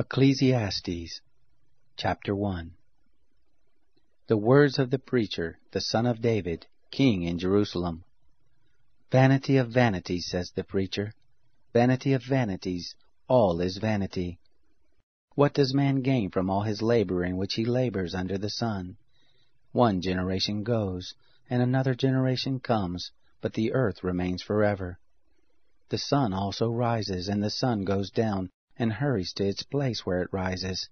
Ecclesiastes chapter 1 The words of the preacher, the son of David, king in Jerusalem. Vanity of vanities, says the preacher, vanity of vanities, all is vanity. What does man gain from all his labor in which he labors under the sun? One generation goes, and another generation comes, but the earth remains forever. The sun also rises, and the sun goes down, and hurries to its place where it rises.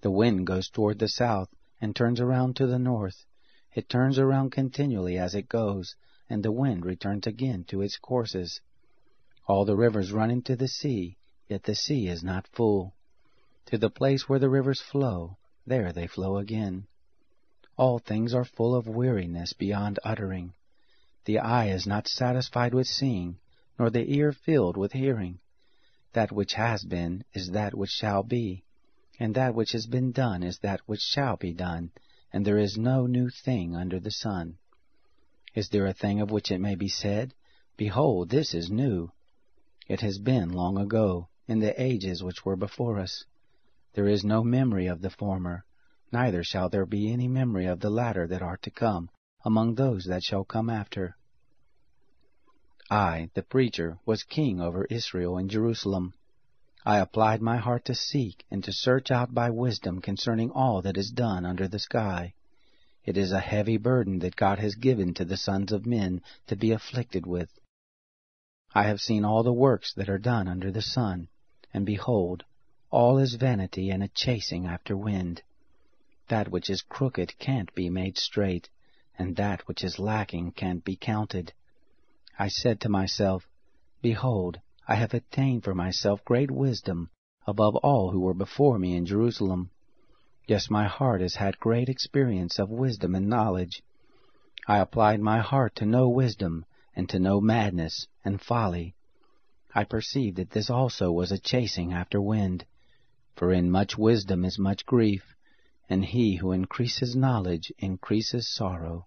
The wind goes toward the south, and turns around to the north. It turns around continually as it goes, and the wind returns again to its courses. All the rivers run into the sea, yet the sea is not full. To the place where the rivers flow, there they flow again. All things are full of weariness beyond uttering. The eye is not satisfied with seeing, nor the ear filled with hearing. That which has been is that which shall be, and that which has been done is that which shall be done, and there is no new thing under the sun. Is there a thing of which it may be said, Behold, this is new? It has been long ago, in the ages which were before us. There is no memory of the former, neither shall there be any memory of the latter that are to come, among those that shall come after. I, the preacher, was king over Israel in Jerusalem. I applied my heart to seek and to search out by wisdom concerning all that is done under the sky. It is a heavy burden that God has given to the sons of men to be afflicted with. I have seen all the works that are done under the sun, and behold, all is vanity and a chasing after wind. That which is crooked can't be made straight, and that which is lacking can't be counted. I said to myself, Behold, I have attained for myself great wisdom above all who were before me in Jerusalem. Yes, my heart has had great experience of wisdom and knowledge. I applied my heart to know wisdom, and to know madness and folly. I perceived that this also was a chasing after wind. For in much wisdom is much grief, and he who increases knowledge increases sorrow.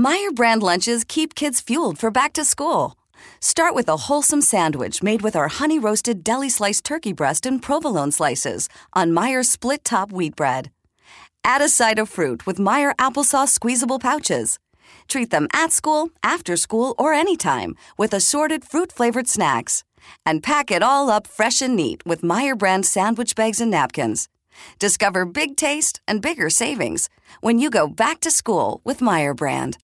Meijer brand lunches keep kids fueled for back to school. Start with a wholesome sandwich made with our honey roasted deli sliced turkey breast and provolone slices on Meijer split top wheat bread. Add a side of fruit with Meijer applesauce squeezable pouches. Treat them at school, after school, or anytime with assorted fruit flavored snacks. And pack it all up fresh and neat with Meijer brand sandwich bags and napkins. Discover big taste and bigger savings when you go back to school with Meijer brand.